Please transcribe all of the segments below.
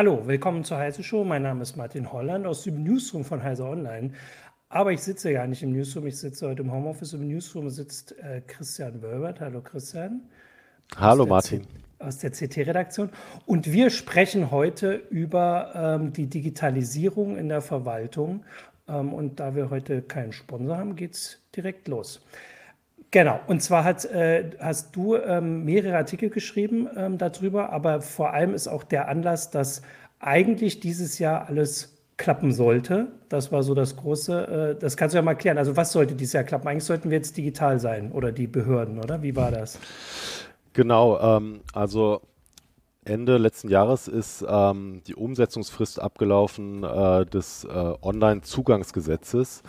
Hallo, willkommen zur Heise Show. Mein Name ist Martin Holland aus dem Newsroom von Heise Online. Aber ich sitze ja nicht im Newsroom, ich sitze heute im Homeoffice. Im Newsroom sitzt äh, Christian Wölbert. Hallo Christian. Hallo Martin. C aus der CT-Redaktion. Und wir sprechen heute über ähm, die Digitalisierung in der Verwaltung. Ähm, und da wir heute keinen Sponsor haben, geht es direkt los. Genau, und zwar hat, äh, hast du ähm, mehrere Artikel geschrieben ähm, darüber, aber vor allem ist auch der Anlass, dass eigentlich dieses Jahr alles klappen sollte. Das war so das große, äh, das kannst du ja mal klären. Also was sollte dieses Jahr klappen? Eigentlich sollten wir jetzt digital sein oder die Behörden, oder? Wie war das? Genau, ähm, also Ende letzten Jahres ist ähm, die Umsetzungsfrist abgelaufen äh, des äh, Online-Zugangsgesetzes.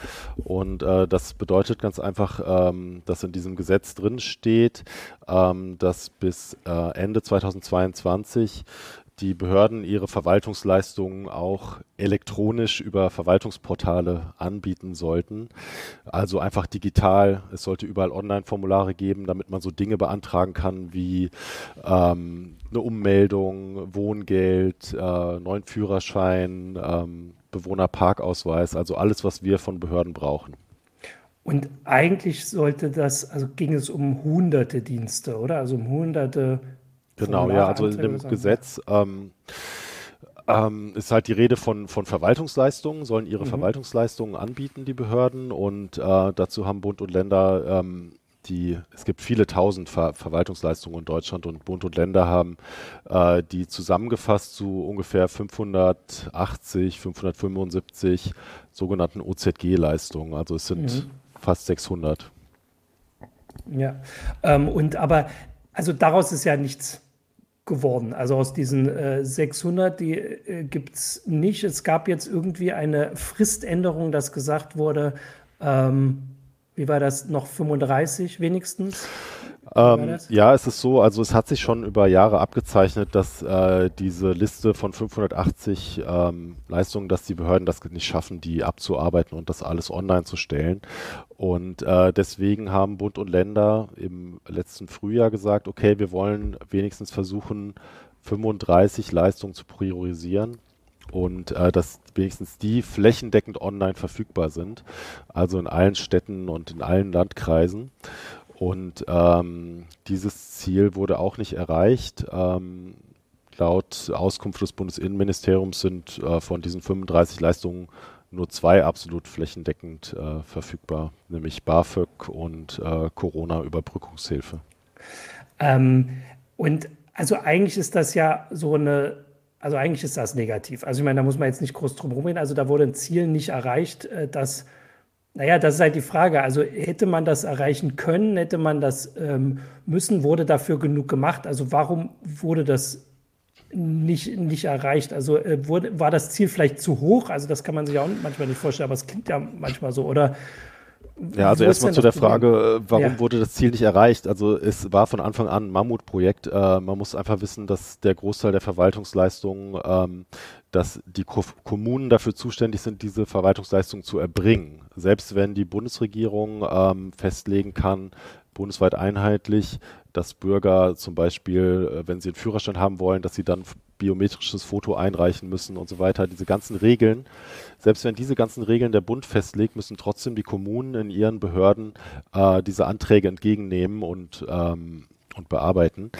Und äh, das bedeutet ganz einfach, ähm, dass in diesem Gesetz drin steht, ähm, dass bis äh, Ende 2022 die Behörden ihre Verwaltungsleistungen auch elektronisch über Verwaltungsportale anbieten sollten. Also einfach digital. Es sollte überall Online-Formulare geben, damit man so Dinge beantragen kann wie ähm, eine Ummeldung, Wohngeld, äh, neuen Führerschein, ähm, Bewohnerparkausweis, also alles, was wir von Behörden brauchen. Und eigentlich sollte das, also ging es um hunderte Dienste, oder? Also um hunderte Genau, ja, also in dem Gesetz ähm, ähm, ist halt die Rede von, von Verwaltungsleistungen, sollen ihre mhm. Verwaltungsleistungen anbieten, die Behörden. Und äh, dazu haben Bund und Länder ähm, die, es gibt viele tausend Ver Verwaltungsleistungen in Deutschland und Bund und Länder haben äh, die zusammengefasst zu ungefähr 580, 575 sogenannten OZG-Leistungen. Also es sind mhm. fast 600. Ja, ähm, und aber, also daraus ist ja nichts geworden. Also aus diesen äh, 600, die äh, gibt es nicht. Es gab jetzt irgendwie eine Friständerung, dass gesagt wurde, ähm, wie war das, noch 35 wenigstens? Ähm, ja, es ist so, also es hat sich schon über Jahre abgezeichnet, dass äh, diese Liste von 580 ähm, Leistungen, dass die Behörden das nicht schaffen, die abzuarbeiten und das alles online zu stellen. Und äh, deswegen haben Bund und Länder im letzten Frühjahr gesagt, okay, wir wollen wenigstens versuchen, 35 Leistungen zu priorisieren und äh, dass wenigstens die flächendeckend online verfügbar sind, also in allen Städten und in allen Landkreisen. Und ähm, dieses Ziel wurde auch nicht erreicht. Ähm, laut Auskunft des Bundesinnenministeriums sind äh, von diesen 35 Leistungen nur zwei absolut flächendeckend äh, verfügbar, nämlich BAföG und äh, Corona-Überbrückungshilfe. Ähm, und also eigentlich ist das ja so eine, also eigentlich ist das negativ. Also ich meine, da muss man jetzt nicht groß drum rumreden. Also da wurde ein Ziel nicht erreicht, äh, das naja, das ist halt die Frage. Also hätte man das erreichen können, hätte man das ähm, müssen, wurde dafür genug gemacht? Also warum wurde das nicht, nicht erreicht? Also äh, wurde, war das Ziel vielleicht zu hoch? Also das kann man sich auch manchmal nicht vorstellen, aber es klingt ja manchmal so. Oder ja, also erstmal zu der Frage, äh, warum ja. wurde das Ziel nicht erreicht? Also es war von Anfang an ein Mammutprojekt. Äh, man muss einfach wissen, dass der Großteil der Verwaltungsleistungen, ähm, dass die Ko Kommunen dafür zuständig sind, diese Verwaltungsleistungen zu erbringen. Selbst wenn die Bundesregierung ähm, festlegen kann, bundesweit einheitlich, dass Bürger zum Beispiel, äh, wenn sie einen Führerschein haben wollen, dass sie dann biometrisches Foto einreichen müssen und so weiter. Diese ganzen Regeln, selbst wenn diese ganzen Regeln der Bund festlegt, müssen trotzdem die Kommunen in ihren Behörden äh, diese Anträge entgegennehmen und ähm, und bearbeiten.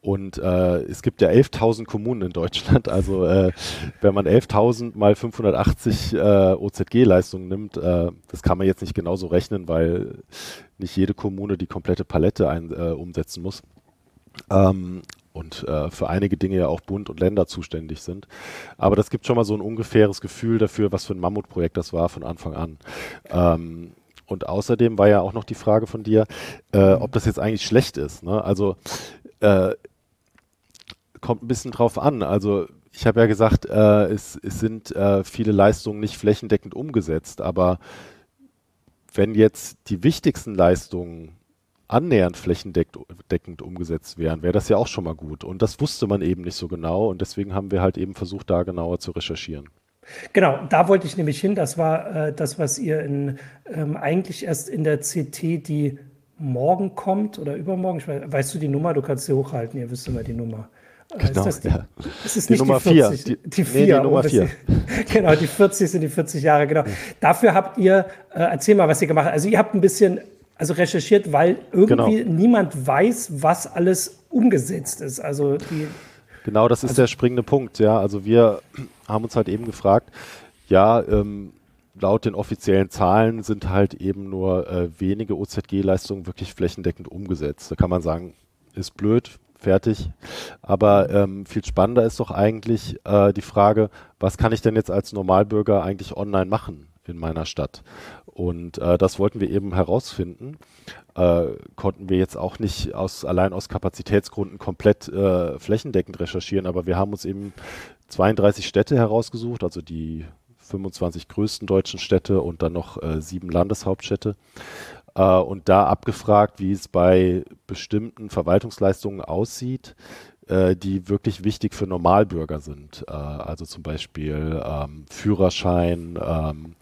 Und äh, es gibt ja 11.000 Kommunen in Deutschland. Also äh, wenn man 11.000 mal 580 äh, OZG-Leistungen nimmt, äh, das kann man jetzt nicht genauso rechnen, weil nicht jede Kommune die komplette Palette ein, äh, umsetzen muss. Ähm, und äh, für einige Dinge ja auch Bund und Länder zuständig sind. Aber das gibt schon mal so ein ungefähres Gefühl dafür, was für ein Mammutprojekt das war von Anfang an. Ähm, und außerdem war ja auch noch die Frage von dir, äh, ob das jetzt eigentlich schlecht ist. Ne? Also äh, kommt ein bisschen drauf an. Also ich habe ja gesagt, äh, es, es, sind äh, viele Leistungen nicht flächendeckend umgesetzt, aber wenn jetzt die wichtigsten Leistungen annähernd flächendeckend umgesetzt wären, wäre das ja auch schon mal gut. Und das wusste man eben nicht so genau und deswegen haben wir halt eben versucht, da genauer zu recherchieren. Genau, da wollte ich nämlich hin. Das war äh, das, was ihr in, ähm, eigentlich erst in der CT, die morgen kommt oder übermorgen. Ich weiß, weißt du die Nummer? Du kannst sie hochhalten. Ihr wisst immer die Nummer. Äh, genau, ist das die, ja. ist die nicht Nummer die 40? 4. Die, die 4. Nee, die Nummer 4. genau, die 40 sind die 40 Jahre, genau. Dafür habt ihr, äh, erzähl mal, was ihr gemacht habt. Also ihr habt ein bisschen also recherchiert, weil irgendwie genau. niemand weiß, was alles umgesetzt ist. Also die, genau, das ist also, der springende Punkt. Ja, also wir haben uns halt eben gefragt, ja, ähm, laut den offiziellen Zahlen sind halt eben nur äh, wenige OZG-Leistungen wirklich flächendeckend umgesetzt. Da kann man sagen, ist blöd, fertig. Aber ähm, viel spannender ist doch eigentlich äh, die Frage, was kann ich denn jetzt als Normalbürger eigentlich online machen in meiner Stadt? Und äh, das wollten wir eben herausfinden. Äh, konnten wir jetzt auch nicht aus, allein aus Kapazitätsgründen komplett äh, flächendeckend recherchieren, aber wir haben uns eben 32 Städte herausgesucht, also die 25 größten deutschen Städte und dann noch äh, sieben Landeshauptstädte. Äh, und da abgefragt, wie es bei bestimmten Verwaltungsleistungen aussieht, äh, die wirklich wichtig für Normalbürger sind. also zum Beispiel ähm, Führerschein, ähm,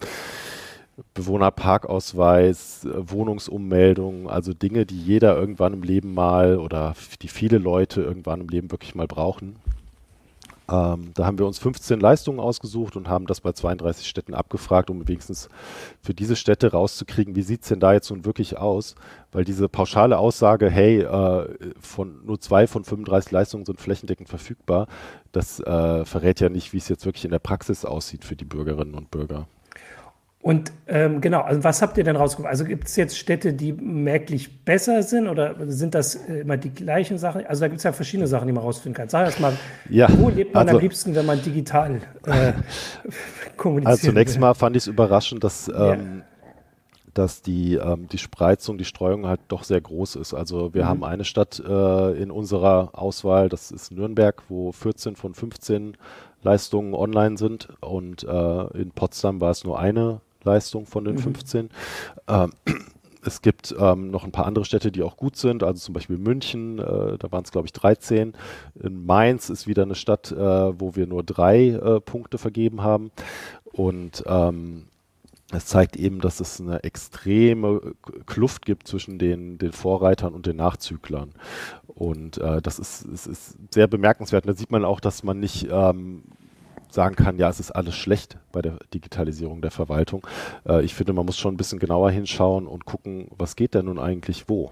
Bewohnerparkausweis, äh, Wohnungsummeldung, also Dinge, die jeder irgendwann im Leben mal oder die viele Leute irgendwann im Leben wirklich mal brauchen. Ähm, da haben wir uns 15 Leistungen ausgesucht und haben das bei 32 Städten abgefragt, um wenigstens für diese Städte rauszukriegen, wie sieht es denn da jetzt nun wirklich aus? Weil diese pauschale Aussage, hey, äh, von nur zwei von 35 Leistungen sind flächendeckend verfügbar, das äh, verrät ja nicht, wie es jetzt wirklich in der Praxis aussieht für die Bürgerinnen und Bürger. Und ähm, genau, also was habt ihr denn rausgefunden? Also gibt es jetzt Städte, die merklich besser sind oder sind das äh, immer die gleichen Sachen? Also da gibt es ja verschiedene Sachen, die man rausfinden kann. Sag erst mal, ja, wo lebt man also, am liebsten, wenn man digital äh, kommuniziert? Also zunächst will? mal fand ich es überraschend, dass, ähm, ja. dass die, ähm, die Spreizung, die Streuung halt doch sehr groß ist. Also wir mhm. haben eine Stadt äh, in unserer Auswahl, das ist Nürnberg, wo 14 von 15 Leistungen online sind und äh, in Potsdam war es nur eine Leistung von den mhm. 15. Ähm, es gibt ähm, noch ein paar andere Städte, die auch gut sind, also zum Beispiel München, äh, da waren es glaube ich 13. In Mainz ist wieder eine Stadt, äh, wo wir nur drei äh, Punkte vergeben haben. Und ähm, es zeigt eben, dass es eine extreme Kluft gibt zwischen den, den Vorreitern und den Nachzüglern. Und äh, das ist, ist, ist sehr bemerkenswert. Und da sieht man auch, dass man nicht ähm, sagen kann, ja, es ist alles schlecht bei der Digitalisierung der Verwaltung. Äh, ich finde, man muss schon ein bisschen genauer hinschauen und gucken, was geht denn nun eigentlich wo.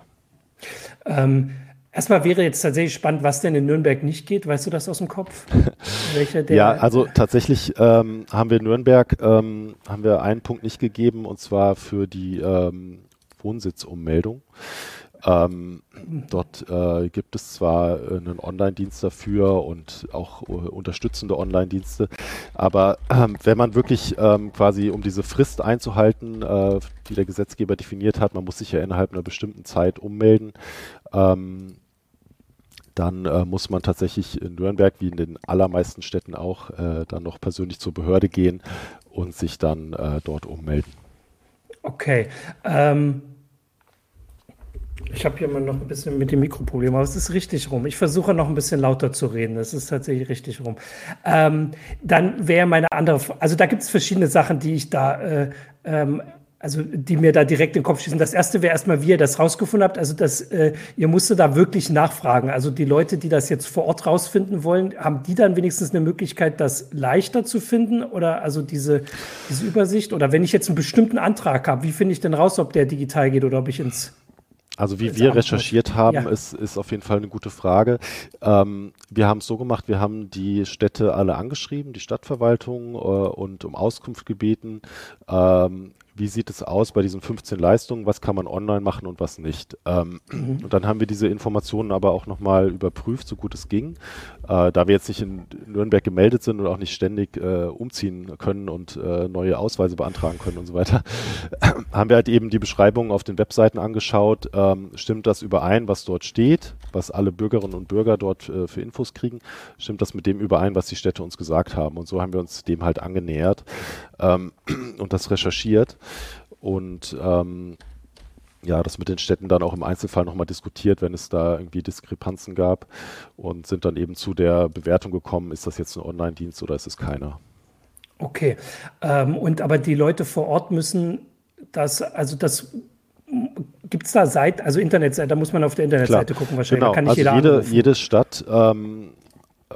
Ähm, erstmal wäre jetzt tatsächlich spannend, was denn in Nürnberg nicht geht. Weißt du das aus dem Kopf? ja, also tatsächlich ähm, haben wir in Nürnberg ähm, haben wir einen Punkt nicht gegeben und zwar für die ähm, Wohnsitzummeldung. Ähm, dort äh, gibt es zwar äh, einen Online-Dienst dafür und auch äh, unterstützende Online-Dienste, aber ähm, wenn man wirklich ähm, quasi, um diese Frist einzuhalten, äh, die der Gesetzgeber definiert hat, man muss sich ja innerhalb einer bestimmten Zeit ummelden, ähm, dann äh, muss man tatsächlich in Nürnberg, wie in den allermeisten Städten auch, äh, dann noch persönlich zur Behörde gehen und sich dann dort ummelden. Okay. Ähm ich habe hier mal noch ein bisschen mit dem Mikroproblem, aber es ist richtig rum. Ich versuche noch ein bisschen lauter zu reden. Es ist tatsächlich richtig rum. Ähm, dann wäre meine andere, also da gibt es verschiedene Sachen, die ich da, äh, ähm, also die mir da direkt in den Kopf schießen. Das erste wäre erstmal, wie ihr das rausgefunden habt. Also dass äh, ihr musstet da wirklich nachfragen. Also die Leute, die das jetzt vor Ort rausfinden wollen, haben die dann wenigstens eine Möglichkeit, das leichter zu finden oder also diese, diese Übersicht? Oder wenn ich jetzt einen bestimmten Antrag habe, wie finde ich denn raus, ob der digital geht oder ob ich ins Also wie wir recherchiert haben, ja. ist, ist auf jeden Fall eine gute Frage. Ähm, wir haben es so gemacht, wir haben die Städte alle angeschrieben, die Stadtverwaltung äh, und um Auskunft gebeten. Ähm, wie sieht es aus bei diesen 15 Leistungen, was kann man online machen und was nicht. Ähm, mhm. Und dann haben wir diese Informationen aber auch nochmal überprüft, so gut es ging. Äh, da wir jetzt nicht in Nürnberg gemeldet sind und auch nicht ständig äh, umziehen können und äh, neue Ausweise beantragen können und so weiter, haben wir halt eben die Beschreibungen auf den Webseiten angeschaut. Ähm, stimmt das überein, was dort steht, was alle Bürgerinnen und Bürger dort äh, für Infos kriegen? Stimmt das mit dem überein, was die Städte uns gesagt haben? Und so haben wir uns dem halt angenähert ähm, und das recherchiert und ähm, ja, das mit den Städten dann auch im Einzelfall nochmal diskutiert, wenn es da irgendwie Diskrepanzen gab und sind dann eben zu der Bewertung gekommen, ist das jetzt ein Online-Dienst oder ist es keiner. Okay, ähm, und aber die Leute vor Ort müssen das, also das Gibt es da Seiten, also Internetseite, da muss man auf der Internetseite Klar. gucken wahrscheinlich. Genau. also jede, jede Stadt ähm,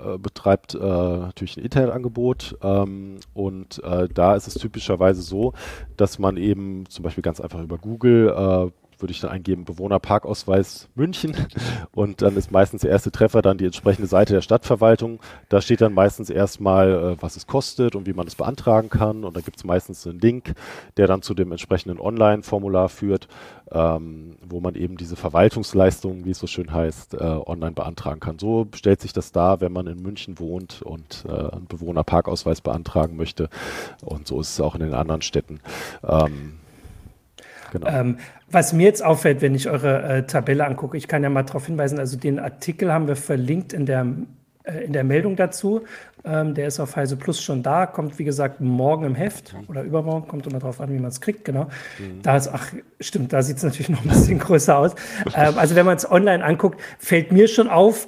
äh, betreibt äh, natürlich ein Internetangebot ähm, und äh, da ist es typischerweise so, dass man eben zum Beispiel ganz einfach über Google äh, würde ich dann eingeben Bewohnerparkausweis München und dann ist meistens der erste Treffer dann die entsprechende Seite der Stadtverwaltung. Da steht dann meistens erstmal, äh, was es kostet und wie man es beantragen kann und da gibt es meistens einen Link, der dann zu dem entsprechenden Online-Formular führt, ähm, wo man eben diese Verwaltungsleistungen, wie es so schön heißt, äh, online beantragen kann. So stellt sich das dar, wenn man in München wohnt und äh, einen Bewohnerparkausweis beantragen möchte und so ist es auch in den anderen Städten. Ähm, Genau. Ähm, was mir jetzt auffällt, wenn ich eure äh, Tabelle angucke, ich kann ja mal darauf hinweisen, also den Artikel haben wir verlinkt in der, äh, in der Meldung dazu. Ähm, der ist auf Heise Plus schon da, kommt wie gesagt morgen im Heft mhm. oder übermorgen, kommt immer darauf an, wie man es kriegt, genau. Mhm. Da ist, ach, stimmt, da sieht es natürlich noch ein bisschen größer aus. Ähm, also wenn man es online anguckt, fällt mir schon auf,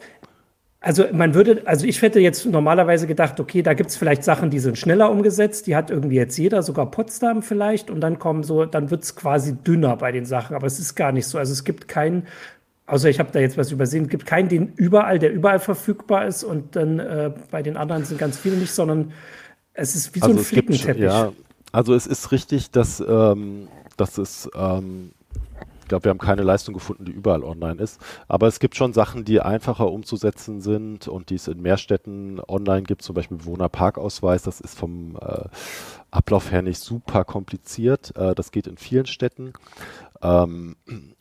also man würde, also ich hätte jetzt normalerweise gedacht, okay, da gibt es vielleicht Sachen, die sind schneller umgesetzt, die hat irgendwie jetzt jeder, sogar Potsdam vielleicht, und dann kommen so, dann wird es quasi dünner bei den Sachen, aber es ist gar nicht so. Also es gibt keinen, außer ich habe da jetzt was übersehen, es gibt keinen, den überall, der überall verfügbar ist und dann äh, bei den anderen sind ganz viele nicht, sondern es ist wie also so ein Flickenteppich. ja, also es ist richtig, dass, ähm, dass es ähm, glaube, wir haben keine Leistung gefunden, die überall online ist. Aber es gibt schon Sachen, die einfacher umzusetzen sind und die es in mehr Städten online gibt, zum Beispiel Bewohnerparkausweis. Das ist vom äh, Ablauf her nicht super kompliziert. Äh, das geht in vielen Städten. Ähm,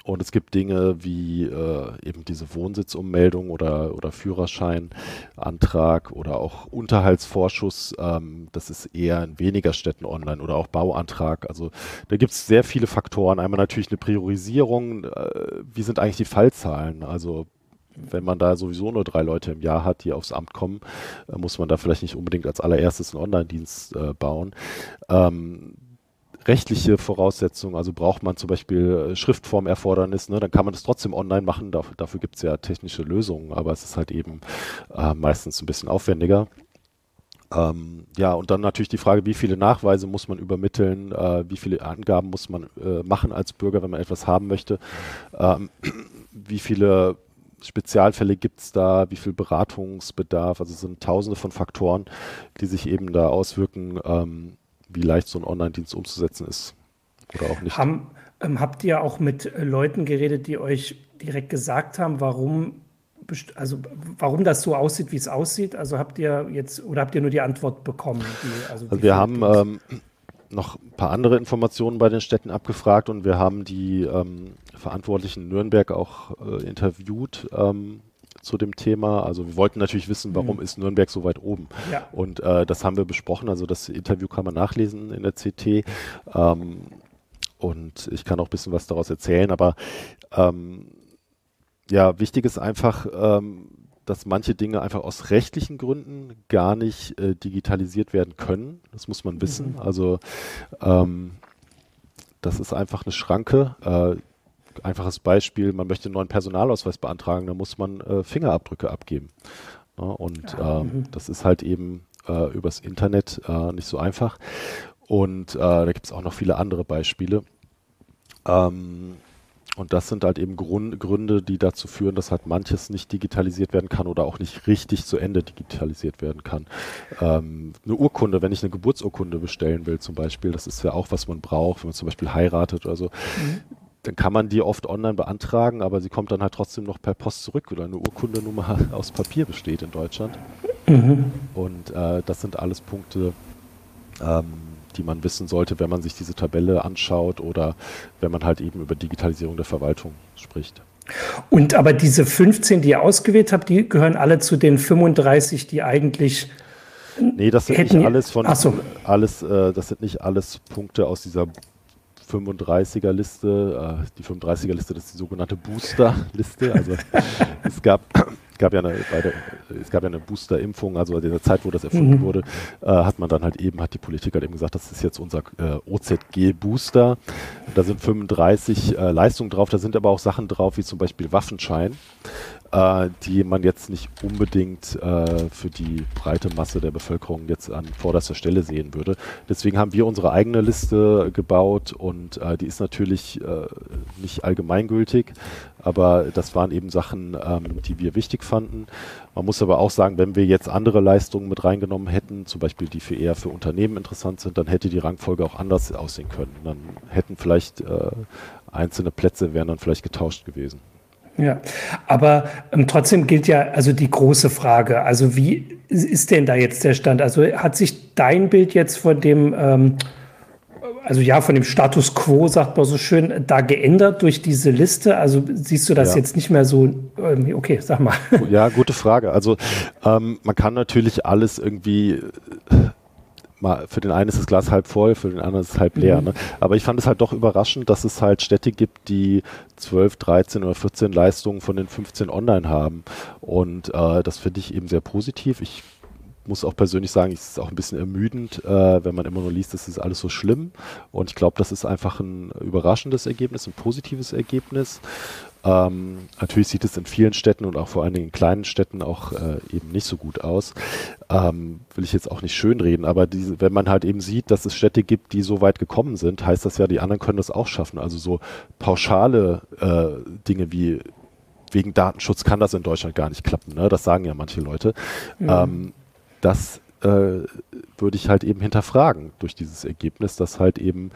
und es gibt Dinge wie äh, eben diese Wohnsitzummeldung oder, oder Führerscheinantrag oder auch Unterhaltsvorschuss. Ähm, das ist eher in weniger Städten online oder auch Bauantrag. Also da gibt es sehr viele Faktoren. Einmal natürlich eine Priorisierung. Äh, wie sind eigentlich die Fallzahlen? Also wenn man da sowieso nur drei Leute im Jahr hat, die aufs Amt kommen, äh, muss man da vielleicht nicht unbedingt als allererstes einen Online-Dienst äh, bauen. Ähm, rechtliche Voraussetzungen, also braucht man zum Beispiel äh, Schriftformerfordernis, ne, dann kann man das trotzdem online machen, dafür, dafür gibt es ja technische Lösungen, aber es ist halt eben äh, meistens ein bisschen aufwendiger. Ähm, ja, und dann natürlich die Frage, wie viele Nachweise muss man übermitteln, äh, wie viele Angaben muss man äh, machen als Bürger, wenn man etwas haben möchte, ähm, wie viele Spezialfälle gibt es da, wie viel Beratungsbedarf, also es sind tausende von Faktoren, die sich eben da auswirken, ähm, wie leicht so ein Online-Dienst umzusetzen ist oder auch nicht. Haben, ähm, habt ihr auch mit Leuten geredet, die euch direkt gesagt haben, warum, also warum das so aussieht, wie es aussieht? Also habt ihr jetzt oder habt ihr nur die Antwort bekommen? Die, also, also wir haben ähm, noch ein paar andere Informationen bei den Städten abgefragt und wir haben die ähm, Verantwortlichen in Nürnberg auch äh, interviewt. Ähm, zu dem Thema. Also wir wollten natürlich wissen, warum mhm. ist Nürnberg so weit oben. Ja. Und äh, das haben wir besprochen. Also das Interview kann man nachlesen in der CT. Ähm, und ich kann auch ein bisschen was daraus erzählen. Aber ähm, ja, wichtig ist einfach, ähm, dass manche Dinge einfach aus rechtlichen Gründen gar nicht äh, digitalisiert werden können. Das muss man wissen. Mhm. Also ähm, das ist einfach eine Schranke. Äh, einfaches Beispiel, man möchte einen neuen Personalausweis beantragen, da muss man äh, Fingerabdrücke abgeben. Ja, und ja, ähm, mhm. das ist halt eben äh, übers Internet äh, nicht so einfach. Und äh, da gibt es auch noch viele andere Beispiele. Ähm, und das sind halt eben Grund, Gründe, die dazu führen, dass halt manches nicht digitalisiert werden kann oder auch nicht richtig zu Ende digitalisiert werden kann. Ähm, eine Urkunde, wenn ich eine Geburtsurkunde bestellen will zum Beispiel, das ist ja auch, was man braucht, wenn man zum Beispiel heiratet oder so. Mhm dann kann man die oft online beantragen, aber sie kommt dann halt trotzdem noch per Post zurück oder eine Urkundenummer aus Papier besteht in Deutschland. Mhm. Und äh, das sind alles Punkte, ähm, die man wissen sollte, wenn man sich diese Tabelle anschaut oder wenn man halt eben über Digitalisierung der Verwaltung spricht. Und aber diese 15, die ihr ausgewählt habt, die gehören alle zu den 35, die eigentlich Nee, das sind nicht alles von so. alles, äh, das sind nicht alles Punkte aus dieser 35er Liste. Äh, die 35er Liste, das ist die sogenannte Booster-Liste. Also es gab gab ja eine, der, es gab ja eine Booster-Impfung, also in der Zeit, wo das erfunden mhm. wurde, äh, hat man dann halt eben, hat die Politik halt eben gesagt, das ist jetzt unser äh, OZG-Booster. Da sind 35 äh, Leistungen drauf, da sind aber auch Sachen drauf, wie zum Beispiel Waffenschein äh, die man jetzt nicht unbedingt äh, für die breite Masse der Bevölkerung jetzt an vorderster Stelle sehen würde. Deswegen haben wir unsere eigene Liste gebaut und äh, die ist natürlich äh, nicht allgemeingültig, aber das waren eben Sachen, ähm, die wir wichtig fanden. Man muss aber auch sagen, wenn wir jetzt andere Leistungen mit reingenommen hätten, zum Beispiel die für eher für Unternehmen interessant sind, dann hätte die Rangfolge auch anders aussehen können. Dann hätten vielleicht äh, einzelne Plätze wären dann vielleicht getauscht gewesen. Ja, aber ähm, trotzdem gilt ja also die große Frage, also wie ist denn da jetzt der Stand? Also hat sich dein Bild jetzt von dem, ähm, also ja, von dem Status quo, sagt man so schön, da geändert durch diese Liste? Also siehst du das ja. jetzt nicht mehr so, ähm, okay, sag mal. Ja, gute Frage. Also ähm, man kann natürlich alles irgendwie mal, für den einen ist das Glas halb voll, für den anderen ist es halb leer. Mhm. Ne? Aber ich fand es halt doch überraschend, dass es halt Städte gibt, die 12, 13 oder 14 Leistungen von den 15 online haben. Und äh, das finde ich eben sehr positiv. Ich muss auch persönlich sagen, es ist auch ein bisschen ermüdend, äh, wenn man immer nur liest, das ist alles so schlimm. Und ich glaube, das ist einfach ein überraschendes Ergebnis, ein positives Ergebnis. Ähm, natürlich sieht es in vielen Städten und auch vor allen Dingen in kleinen Städten auch äh, eben nicht so gut aus. Ähm, will ich jetzt auch nicht schönreden, aber diese, wenn man halt eben sieht, dass es Städte gibt, die so weit gekommen sind, heißt das ja, die anderen können das auch schaffen. Also so pauschale äh, Dinge wie wegen Datenschutz kann das in Deutschland gar nicht klappen. Ne? Das sagen ja manche Leute. Ja. Ähm, das äh, würde ich halt eben hinterfragen durch dieses Ergebnis, dass halt eben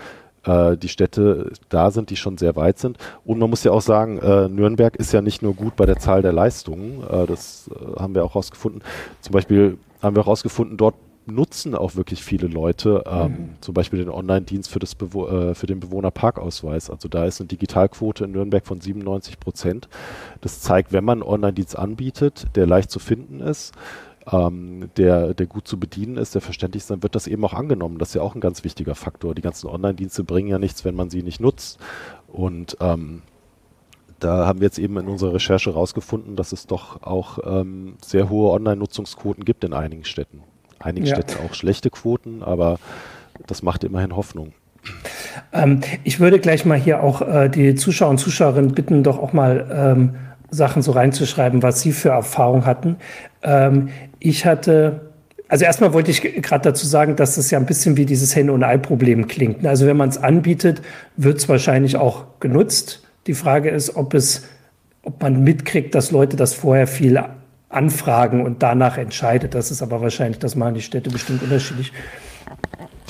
äh, die Städte da sind, die schon sehr weit sind. Und man muss ja auch sagen, äh, Nürnberg ist ja nicht nur gut bei der Zahl der Leistungen, äh, das äh, haben wir auch rausgefunden. Zum Beispiel haben wir rausgefunden, dort nutzen auch wirklich viele Leute ähm, mhm. zum Beispiel den Online-Dienst für, äh, für den Bewohnerparkausweis. Also da ist eine Digitalquote in Nürnberg von 97 Prozent. Das zeigt, wenn man einen Online-Dienst anbietet, der leicht zu finden ist, ähm, der, der gut zu bedienen ist, der verständlich ist, dann wird das eben auch angenommen. Das ist ja auch ein ganz wichtiger Faktor. Die ganzen Online-Dienste bringen ja nichts, wenn man sie nicht nutzt. Und ähm, da haben wir jetzt eben in unserer Recherche herausgefunden, dass es doch auch ähm, sehr hohe Online-Nutzungsquoten gibt in einigen Städten. Einigen ja. Städten auch schlechte Quoten, aber das macht immerhin Hoffnung. Ähm, ich würde gleich mal hier auch äh, die Zuschauer und Zuschauerinnen bitten, doch auch mal ähm, Sachen so reinzuschreiben, was sie für Erfahrung hatten. Ähm, ich hatte, also erstmal wollte ich gerade dazu sagen, dass das ja ein bisschen wie dieses Henne- und Ei-Problem klingt. Also wenn man es anbietet, wird es wahrscheinlich auch genutzt. Die Frage ist, ob es, ob man mitkriegt, dass Leute das vorher viel anfragen und danach entscheidet. Das ist aber wahrscheinlich, das machen die Städte bestimmt unterschiedlich.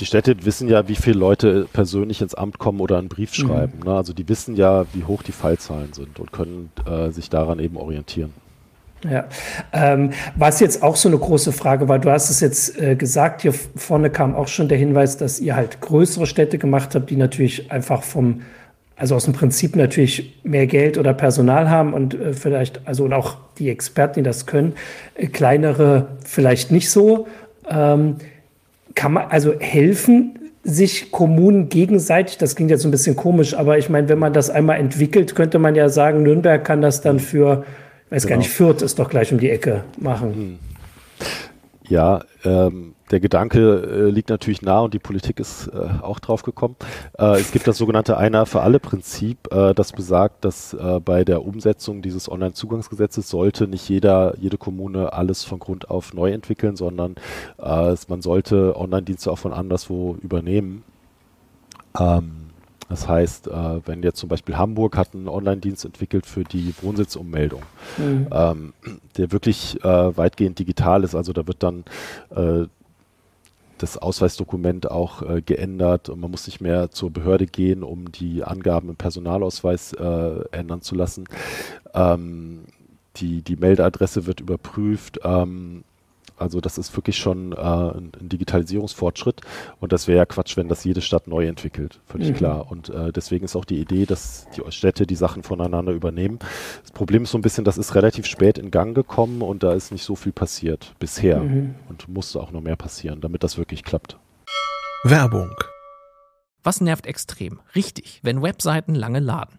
Die Städte wissen ja, wie viele Leute persönlich ins Amt kommen oder einen Brief mhm. schreiben. Mhm. Ne? Also die wissen ja, wie hoch die Fallzahlen sind und können äh, sich daran eben orientieren. Ja, ähm, was jetzt auch so eine große Frage war, du hast es jetzt äh, gesagt, hier vorne kam auch schon der Hinweis, dass ihr halt größere Städte gemacht habt, die natürlich einfach vom, also aus dem Prinzip natürlich mehr Geld oder Personal haben und äh, vielleicht, also und auch die Experten, die das können, äh, kleinere vielleicht nicht so. Ähm, kann man also helfen sich Kommunen gegenseitig, das klingt jetzt ein bisschen komisch, aber ich meine, wenn man das einmal entwickelt, könnte man ja sagen, Nürnberg kann das dann für weiß genau. gar nicht, Fürth ist doch gleich um die Ecke machen. Hm. Ja, ähm, der Gedanke äh, liegt natürlich nah und die Politik ist äh, auch drauf gekommen. Äh, es gibt das sogenannte Einer für alle Prinzip, äh, das besagt, dass äh, bei der Umsetzung dieses Online-Zugangsgesetzes sollte nicht jeder, jede Kommune alles von Grund auf neu entwickeln, sondern äh, man sollte Online-Dienste auch von anderswo übernehmen. Ähm, das heißt, äh, wenn jetzt zum Beispiel Hamburg hat einen Online-Dienst entwickelt für die Wohnsitzummeldung, mhm. ähm, der wirklich äh, weitgehend digital ist. Also da wird dann äh, das Ausweisdokument auch äh, geändert und man muss nicht mehr zur Behörde gehen, um die Angaben im Personalausweis äh, ändern zu lassen. Ähm, die, die Meldeadresse wird überprüft. Ähm, also das ist wirklich schon äh, ein, ein, Digitalisierungsfortschritt und das wäre ja Quatsch, wenn das jede Stadt neu entwickelt, völlig mhm. klar. Und äh, deswegen ist auch die Idee, dass die Städte die Sachen voneinander übernehmen. Das Problem ist so ein bisschen, das ist relativ spät in Gang gekommen und da ist nicht so viel passiert bisher mhm. und musste auch noch mehr passieren, damit das wirklich klappt. Werbung. Was nervt extrem? Richtig, wenn Webseiten lange laden.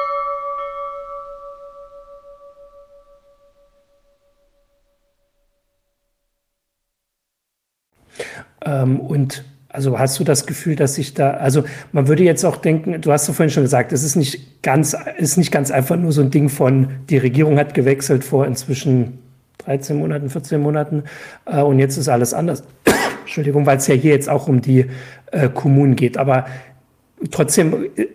Ähm, und also hast du das Gefühl, dass sich da, also man würde jetzt auch denken, du hast ja vorhin schon gesagt, es ist nicht ganz, ist nicht ganz einfach nur so ein Ding von, die Regierung hat gewechselt vor inzwischen 13 Monaten, 14 Monaten äh, und jetzt ist alles anders. Entschuldigung, weil es ja hier jetzt auch um die äh, Kommunen geht. Aber trotzdem, äh,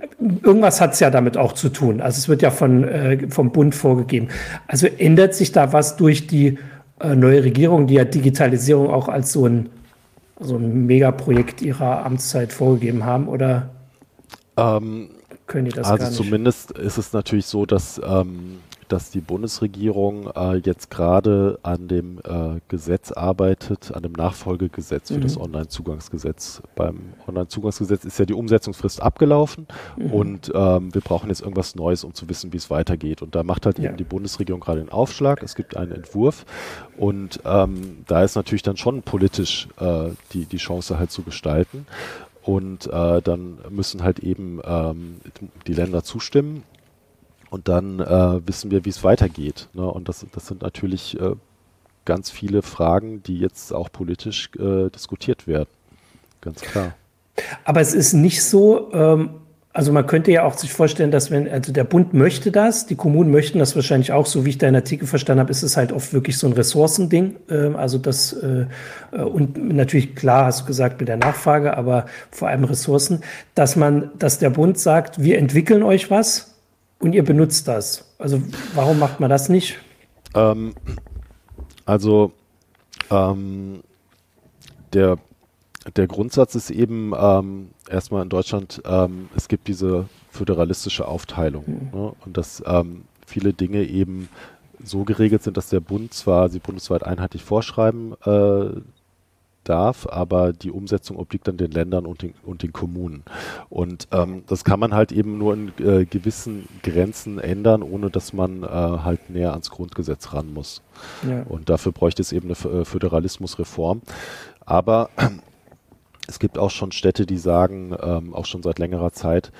irgendwas hat es ja damit auch zu tun. Also es wird ja von, äh, vom Bund vorgegeben. Also ändert sich da was durch die äh, neue Regierung, die ja Digitalisierung auch als so ein so ein Megaprojekt ihrer Amtszeit vorgegeben haben oder ähm, können die das also? Also zumindest ist es natürlich so, dass ähm, dass die Bundesregierung äh, jetzt gerade an dem äh, Gesetz arbeitet, an dem Nachfolgegesetz für mhm. das Onlinezugangsgesetz. Beim Onlinezugangsgesetz ist ja die Umsetzungsfrist abgelaufen mhm. und ähm, wir brauchen jetzt irgendwas Neues, um zu wissen, wie es weitergeht. Und da macht halt ja. eben die Bundesregierung gerade den Aufschlag. Es gibt einen Entwurf und ähm, da ist natürlich dann schon politisch äh, die, die Chance halt zu gestalten. Und äh, dann müssen halt eben ähm, die Länder zustimmen und dann äh, wissen wir, wie es weitergeht. Ne? Und das, das sind natürlich äh, ganz viele Fragen, die jetzt auch politisch äh, diskutiert werden. Ganz klar. Aber es ist nicht so, ähm, also man könnte ja auch sich vorstellen, dass wenn, also der Bund möchte das, die Kommunen möchten das wahrscheinlich auch, so wie ich deinen Artikel verstanden habe, ist es halt oft wirklich so ein Ressourcending. Ähm, also das, äh, äh, und natürlich klar, hast du gesagt, mit der Nachfrage, aber vor allem Ressourcen, dass man, dass der Bund sagt, wir entwickeln euch was, und ihr benutzt das. Also warum macht man das nicht? Ähm, also ähm, der, der Grundsatz ist eben ähm, erstmal in Deutschland, ähm, es gibt diese föderalistische Aufteilung mhm. ne? und dass ähm, viele Dinge eben so geregelt sind, dass der Bund zwar sie bundesweit einheitlich vorschreiben äh, darf, aber die Umsetzung obliegt dann den Ländern und den, und den Kommunen. Und ähm, das kann man halt eben nur in äh, gewissen Grenzen ändern, ohne dass man äh, halt näher ans Grundgesetz ran muss. Ja. Und dafür bräuchte es eben eine äh, Föderalismusreform. Aber es gibt auch schon Städte, die sagen, ähm, auch schon seit längerer Zeit,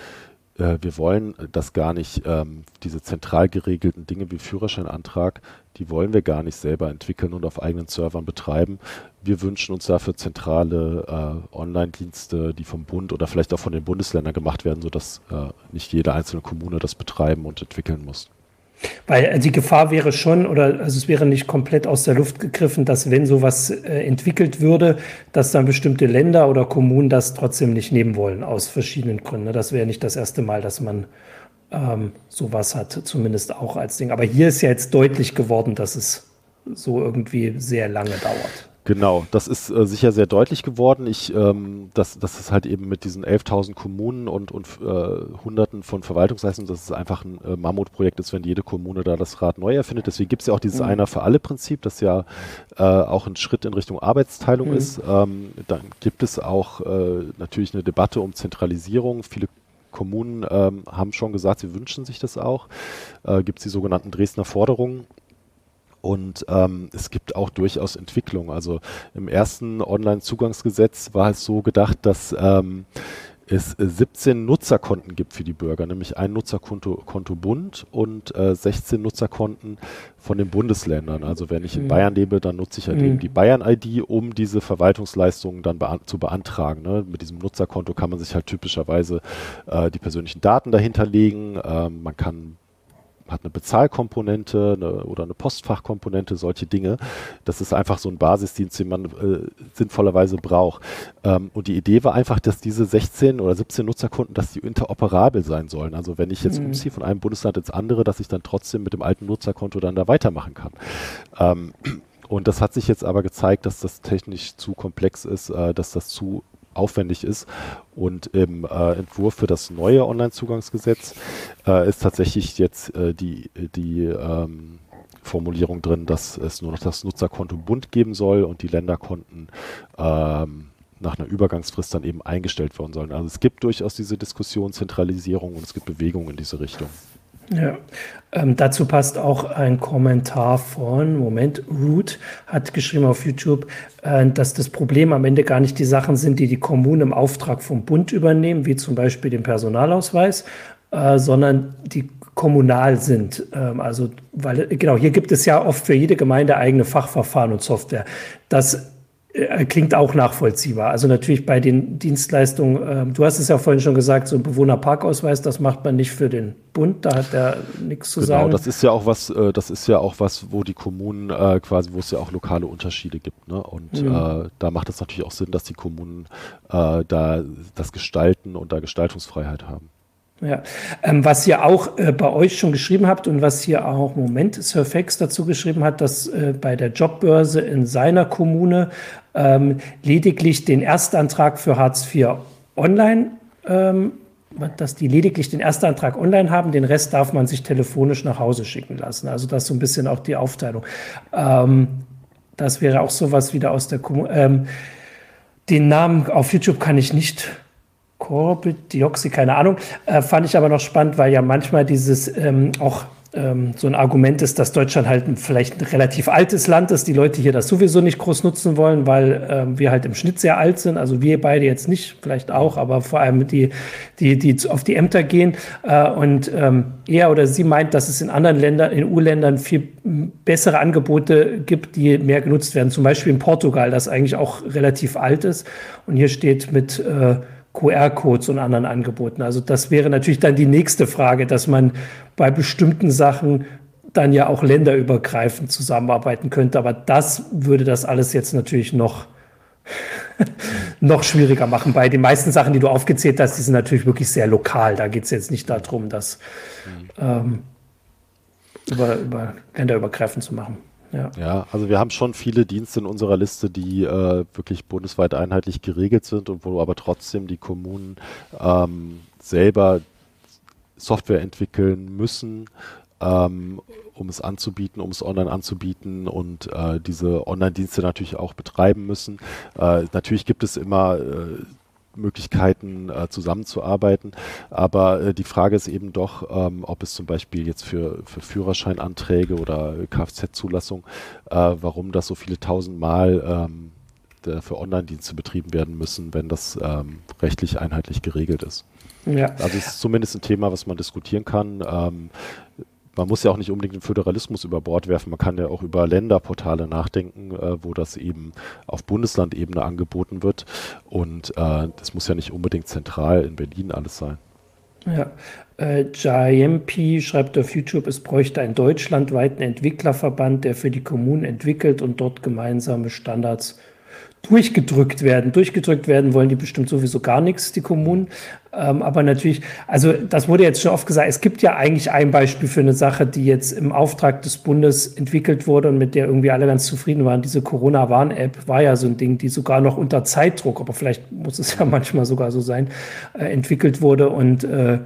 äh, wir wollen das gar nicht, ähm, diese zentral geregelten Dinge wie Führerscheinantrag, die wollen wir gar nicht selber entwickeln und auf eigenen Servern betreiben. Wir wünschen uns dafür zentrale äh, Online-Dienste, die vom Bund oder vielleicht auch von den Bundesländern gemacht werden, sodass äh, nicht jede einzelne Kommune das betreiben und entwickeln muss. Weil äh, die Gefahr wäre schon, oder also es wäre nicht komplett aus der Luft gegriffen, dass wenn sowas äh, entwickelt würde, dass dann bestimmte Länder oder Kommunen das trotzdem nicht nehmen wollen, aus verschiedenen Gründen. Das wäre nicht das erste Mal, dass man ähm, sowas hat, zumindest auch als Ding. Aber hier ist ja jetzt deutlich geworden, dass es so irgendwie sehr lange dauert. Genau, das ist äh, sicher sehr deutlich geworden. Ich, ähm, das, das ist halt eben mit diesen 11.000 Kommunen und, und äh, Hunderten von Verwaltungsleistungen, dass es einfach ein äh, Mammutprojekt ist, wenn jede Kommune da das Rad neu erfindet. Deswegen gibt es ja auch dieses mhm. Einer für alle Prinzip, das ja äh, auch ein Schritt in Richtung Arbeitsteilung mhm. ist. Ähm, dann gibt es auch äh, natürlich eine Debatte um Zentralisierung. Viele Kommunen ähm, haben schon gesagt, sie wünschen sich das auch. Äh, gibt es die sogenannten Dresdner Forderungen und ähm, es gibt auch durchaus Entwicklung. Also im ersten Online-Zugangsgesetz war es so gedacht, dass ähm, es 17 Nutzerkonten gibt für die Bürger, nämlich ein Nutzerkonto Konto Bund und äh, 16 Nutzerkonten von den Bundesländern. Also wenn ich in mhm. Bayern lebe, dann nutze ich halt mhm. eben die Bayern-ID, um diese Verwaltungsleistungen dann bean zu beantragen. Ne? Mit diesem Nutzerkonto kann man sich halt typischerweise äh, die persönlichen Daten dahinterlegen. Ähm, man kann hat eine Bezahlkomponente eine, oder eine Postfachkomponente, solche Dinge. Das ist einfach so ein Basisdienst, den man äh, sinnvollerweise braucht. Ähm, und die Idee war einfach, dass diese 16 oder 17 Nutzerkunden, dass die interoperabel sein sollen. Also wenn ich jetzt mhm. umziehe von einem Bundesland ins andere, dass ich dann trotzdem mit dem alten Nutzerkonto dann da weitermachen kann. Ähm, und das hat sich jetzt aber gezeigt, dass das technisch zu komplex ist, äh, dass das zu aufwendig ist. Und im äh, Entwurf für das neue Onlinezugangsgesetz äh, ist tatsächlich jetzt äh, die, die ähm, Formulierung drin, dass es nur noch das Nutzerkonto Bund geben soll und die Länderkonten ähm, nach einer Übergangsfrist dann eben eingestellt werden sollen. Also es gibt durchaus diese Diskussion, Zentralisierung und es gibt Bewegungen in diese Richtung. Ja, ähm, dazu passt auch ein Kommentar von, Moment, Root hat geschrieben auf YouTube, äh, dass das Problem am Ende gar nicht die Sachen sind, die die Kommunen im Auftrag vom Bund übernehmen, wie zum Beispiel den Personalausweis, äh, sondern die kommunal sind. Ähm, also, weil, genau, hier gibt es ja oft für jede Gemeinde eigene Fachverfahren und Software. Das klingt auch nachvollziehbar. Also natürlich bei den Dienstleistungen, äh, du hast es ja vorhin schon gesagt, so ein Bewohnerparkausweis, das macht man nicht für den Bund, da hat er nichts zu genau, sagen. Genau, das ist ja auch was, äh, das ist ja auch was, wo die Kommunen äh, quasi, wo es ja auch lokale Unterschiede gibt. Ne? Und mhm. Äh, da macht es natürlich auch Sinn, dass die Kommunen äh, da das gestalten und da Gestaltungsfreiheit haben. Ja, ähm, was ihr auch äh, bei euch schon geschrieben habt und was hier auch Moment Surfex dazu geschrieben hat, dass äh, bei der Jobbörse in seiner Kommune ähm, lediglich den Erstantrag für Hartz IV online, ähm, dass die lediglich den Erstantrag online haben, den Rest darf man sich telefonisch nach Hause schicken lassen. Also das ist so ein bisschen auch die Aufteilung. Ähm, das wäre auch sowas wieder aus der Kommune. Ähm, den Namen auf YouTube kann ich nicht Corbildioxid, keine Ahnung. Äh, fand ich aber noch spannend, weil ja manchmal dieses ähm, auch ähm, so ein Argument ist, dass Deutschland halt vielleicht ein relativ altes Land ist, die Leute hier das sowieso nicht groß nutzen wollen, weil ähm, wir halt im Schnitt sehr alt sind. Also wir beide jetzt nicht, vielleicht auch, aber vor allem die, die, die auf die Ämter gehen. Äh, und ähm, er oder sie meint, dass es in anderen Ländern, in EU-Ländern viel bessere Angebote gibt, die mehr genutzt werden. Zum Beispiel in Portugal, das eigentlich auch relativ alt ist. Und hier steht mit äh, QR-Codes und anderen Angeboten. Also das wäre natürlich dann die nächste Frage, dass man bei bestimmten Sachen dann ja auch länderübergreifend zusammenarbeiten könnte. Aber das würde das alles jetzt natürlich noch, noch schwieriger machen. Bei den meisten Sachen, die du aufgezählt hast, die sind natürlich wirklich sehr lokal. Da geht es jetzt nicht darum, das ähm, über, über länderübergreifend zu machen. Ja. ja, also wir haben schon viele Dienste in unserer Liste, die äh, wirklich bundesweit einheitlich geregelt sind und wo aber trotzdem die Kommunen ähm, selber Software entwickeln müssen, ähm, um es anzubieten, um es online anzubieten und äh, diese Online-Dienste natürlich auch betreiben müssen. Äh, natürlich gibt es immer äh, Möglichkeiten äh, zusammenzuarbeiten. Aber äh, die Frage ist eben doch, ähm, ob es zum Beispiel jetzt für, für Führerscheinanträge oder Kfz-Zulassung, äh, warum das so viele tausendmal ähm, für Online-Dienste betrieben werden müssen, wenn das ähm, rechtlich einheitlich geregelt ist. Ja. Also es ist zumindest ein Thema, was man diskutieren kann. Ähm, man muss ja auch nicht unbedingt den Föderalismus über Bord werfen. Man kann ja auch über Länderportale nachdenken, äh, wo das eben auf Bundeslandebene angeboten wird. Und äh, das muss ja nicht unbedingt zentral in Berlin alles sein. Ja, äh, schreibt auf YouTube, es bräuchte einen deutschlandweiten Entwicklerverband, der für die Kommunen entwickelt und dort gemeinsame Standards durchgedrückt werden. Durchgedrückt werden wollen die bestimmt sowieso gar nichts, die Kommunen. Ähm, aber natürlich, also das wurde jetzt schon oft gesagt, es gibt ja eigentlich ein Beispiel für eine Sache, die jetzt im Auftrag des Bundes entwickelt wurde und mit der irgendwie alle ganz zufrieden waren. Diese Corona-Warn-App war ja so ein Ding, die sogar noch unter Zeitdruck, aber vielleicht muss es ja manchmal sogar so sein, äh, entwickelt wurde und äh,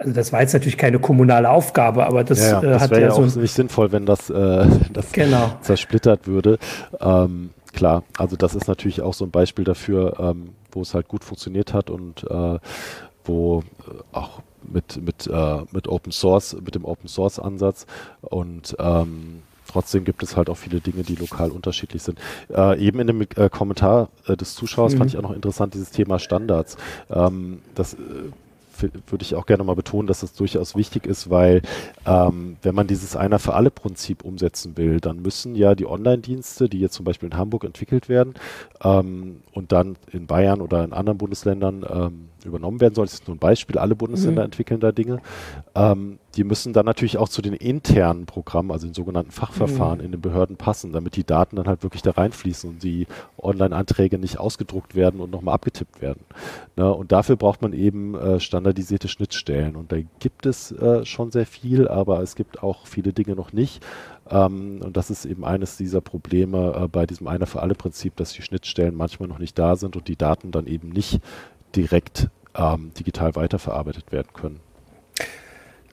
also das war jetzt natürlich keine kommunale Aufgabe, aber das, ja, ja, äh, das hat ja, ja auch so nicht sinnvoll, wenn das, äh, das genau. zersplittert würde. Ähm, klar, also das ist natürlich auch so ein Beispiel dafür, ähm, wo es halt gut funktioniert hat und äh, wo äh, auch mit, mit, äh, mit Open Source, mit dem Open Source Ansatz und ähm, trotzdem gibt es halt auch viele Dinge, die lokal unterschiedlich sind. Äh, eben in dem äh, Kommentar äh, des Zuschauers mhm. fand ich auch noch interessant dieses Thema Standards. Ähm, das äh, würde ich auch gerne mal betonen, dass das durchaus wichtig ist, weil ähm, wenn man dieses Einer für alle Prinzip umsetzen will, dann müssen ja die Online-Dienste, die jetzt zum Beispiel in Hamburg entwickelt werden ähm, und dann in Bayern oder in anderen Bundesländern ähm, übernommen werden sollen, das ist nur ein Beispiel, alle Bundesländer mhm. entwickeln da Dinge, ähm, die müssen dann natürlich auch zu den internen Programmen, also den sogenannten Fachverfahren mhm. in den Behörden passen, damit die Daten dann halt wirklich da reinfließen und die Online-Anträge nicht ausgedruckt werden und nochmal abgetippt werden. Ne? Und dafür braucht man eben äh, standardisierte Schnittstellen und da gibt es äh, schon sehr viel, aber es gibt auch viele Dinge noch nicht. Ähm, und das ist eben eines dieser Probleme äh, bei diesem Einer für alle Prinzip, dass die Schnittstellen manchmal noch nicht da sind und die Daten dann eben nicht direkt ähm, digital weiterverarbeitet werden können.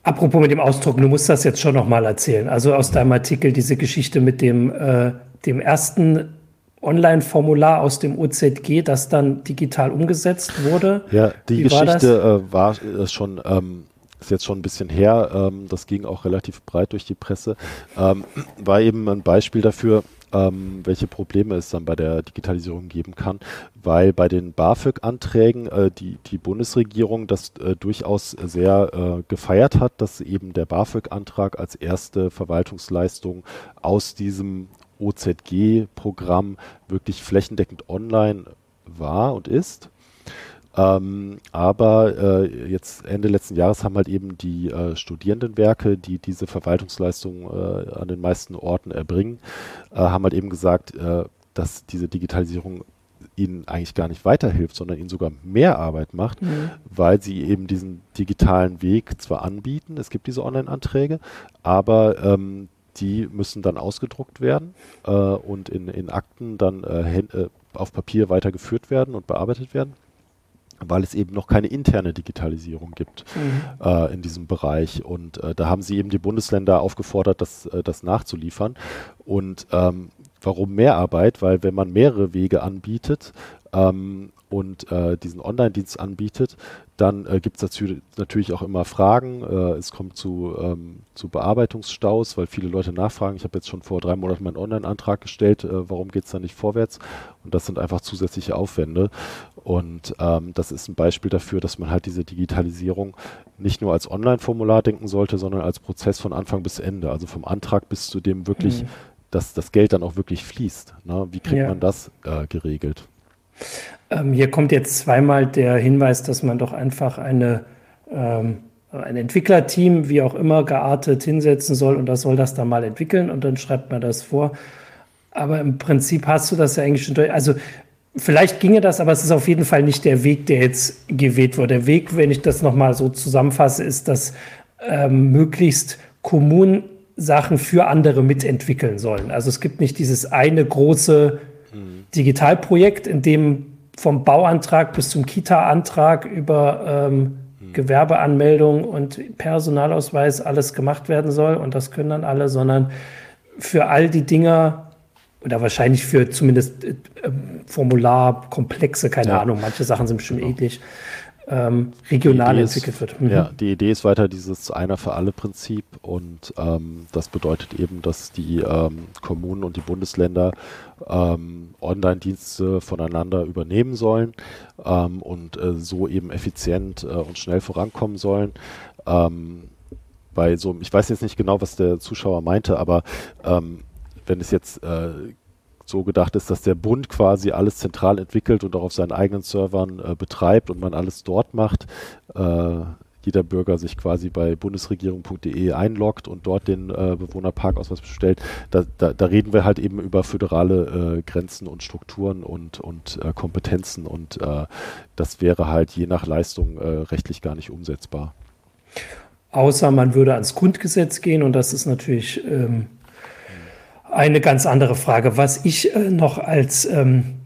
Apropos mit dem Ausdruck, du musst das jetzt schon nochmal erzählen. Also aus deinem Artikel diese Geschichte mit dem, äh, dem ersten Online-Formular aus dem OZG, das dann digital umgesetzt wurde. Ja, die Wie Geschichte war, äh, war schon ähm, ist jetzt schon ein bisschen her, ähm, das ging auch relativ breit durch die Presse, ähm, war eben ein Beispiel dafür, ähm, welche Probleme es dann bei der Digitalisierung geben kann, weil bei den BAföG-Anträgen äh, die, die Bundesregierung das äh, durchaus sehr äh, gefeiert hat, dass eben der BAföG-Antrag als erste Verwaltungsleistung aus diesem OZG-Programm wirklich flächendeckend online war und ist. Ähm, aber äh, jetzt Ende letzten Jahres haben halt eben die äh, Studierendenwerke, die diese Verwaltungsleistungen äh, an den meisten Orten erbringen, äh, haben halt eben gesagt, äh, dass diese Digitalisierung ihnen eigentlich gar nicht weiterhilft, sondern ihnen sogar mehr Arbeit macht, mhm. weil sie eben diesen digitalen Weg zwar anbieten, es gibt diese Online-Anträge, aber ähm, die müssen dann ausgedruckt werden äh, und in, in Akten dann auf Papier weitergeführt werden und bearbeitet werden weil es eben noch keine interne Digitalisierung gibt mhm. äh, in diesem Bereich. Und äh, da haben sie eben die Bundesländer aufgefordert, das, äh, das nachzuliefern. Und ähm, warum mehr Arbeit? Weil wenn man mehrere Wege anbietet, ähm, und äh, diesen Online-Dienst anbietet, dann äh, gibt es natürlich auch immer Fragen. Äh, es kommt zu, ähm, zu Bearbeitungsstaus, weil viele Leute nachfragen. Ich habe jetzt schon vor drei Monaten meinen Online-Antrag gestellt, äh, warum geht es da nicht vorwärts? Und das sind einfach zusätzliche Aufwände. Und ähm, das ist ein Beispiel dafür, dass man halt diese Digitalisierung nicht nur als Online-Formular denken sollte, sondern als Prozess von Anfang bis Ende. Also vom Antrag bis zu dem wirklich, mhm. dass das Geld dann auch wirklich fließt. Ne? Wie kriegt ja. man das äh, geregelt? Ähm, hier kommt jetzt zweimal der Hinweis, dass man doch einfach eine, ähm, ein Entwicklerteam, wie auch immer, geartet hinsetzen soll und das soll das dann mal entwickeln und dann schreibt man das vor. Aber im Prinzip hast du das ja eigentlich schon durch. Also vielleicht ginge das, aber es ist auf jeden Fall nicht der Weg, der jetzt gewählt wurde. Der Weg, wenn ich das nochmal so zusammenfasse, ist, dass ähm, möglichst Kommunen Sachen für andere mitentwickeln sollen. Also es gibt nicht dieses eine große Digitalprojekt, in dem vom Bauantrag bis zum Kita-Antrag über ähm, hm. Gewerbeanmeldung und Personalausweis alles gemacht werden soll. Und das können dann alle, sondern für all die Dinger oder wahrscheinlich für zumindest äh, Formularkomplexe, keine ja. Ahnung, manche Sachen sind bestimmt genau. ähnlich, ähm, regional entwickelt ist, wird. Mhm. Ja, die Idee ist weiter dieses Einer für alle Prinzip und ähm, das bedeutet eben, dass die ähm, Kommunen und die Bundesländer ähm, Online-Dienste voneinander übernehmen sollen ähm, und äh, so eben effizient äh, und schnell vorankommen sollen. Ähm, bei so, ich weiß jetzt nicht genau, was der Zuschauer meinte, aber wenn es jetzt äh, so gedacht ist, dass der Bund quasi alles zentral entwickelt und auch auf seinen eigenen Servern äh, betreibt und man alles dort macht. Äh, jeder Bürger sich quasi bei bundesregierung.de einloggt und dort den äh, Bewohnerparkausweis bestellt. Da, da, da, reden wir halt eben über föderale äh, Grenzen und Strukturen und, und äh, Kompetenzen und äh, das wäre halt je nach Leistung äh, rechtlich gar nicht umsetzbar. Außer man würde ans Grundgesetz gehen und das ist natürlich ähm, eine ganz andere Frage. Was ich äh, noch als ähm,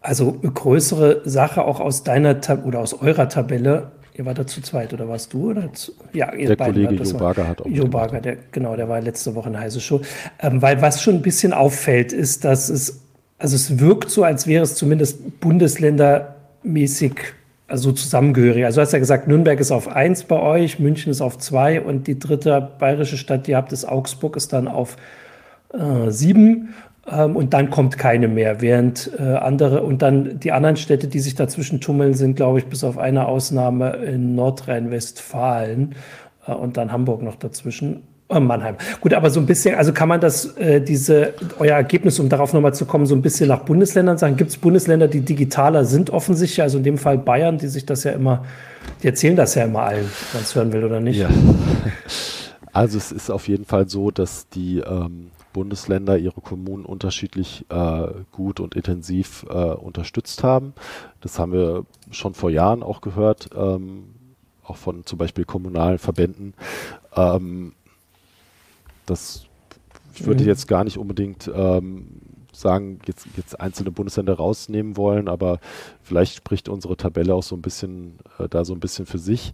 also größere Sache auch aus deiner Tab oder aus eurer Tabelle, ihr war da zu zweit oder warst du? Oder zu, ja, ihr der Kollege Jo Barger hat auch. Jo Barger, der, genau, der war letzte Woche in heiße Show. Ähm, weil was schon ein bisschen auffällt, ist, dass es, also es wirkt so, als wäre es zumindest bundesländermäßig also zusammengehörig. Also du hast ja gesagt, Nürnberg ist auf eins bei euch, München ist auf zwei und die dritte bayerische Stadt, die ihr habt, ist Augsburg, ist dann auf äh, sieben ähm, und dann kommt keine mehr, während äh, andere und dann die anderen Städte, die sich dazwischen tummeln, sind, glaube ich, bis auf eine Ausnahme in Nordrhein-Westfalen äh, und dann Hamburg noch dazwischen. Mannheim. Gut, aber so ein bisschen, also kann man das, äh, diese, euer Ergebnis, um darauf nochmal zu kommen, so ein bisschen nach Bundesländern sagen? Gibt es Bundesländer, die digitaler sind, offensichtlich? Also in dem Fall Bayern, die sich das ja immer, die erzählen das ja immer allen, wenn es hören will oder nicht. Ja. Also es ist auf jeden Fall so, dass die ähm, Bundesländer ihre Kommunen unterschiedlich äh, gut und intensiv äh, unterstützt haben. Das haben wir schon vor Jahren auch gehört, ähm, auch von zum Beispiel kommunalen Verbänden. Ähm, das ich würde mhm. jetzt gar nicht unbedingt ähm, sagen, jetzt, jetzt einzelne Bundesländer rausnehmen wollen, aber vielleicht spricht unsere Tabelle auch so ein bisschen äh, da so ein bisschen für sich.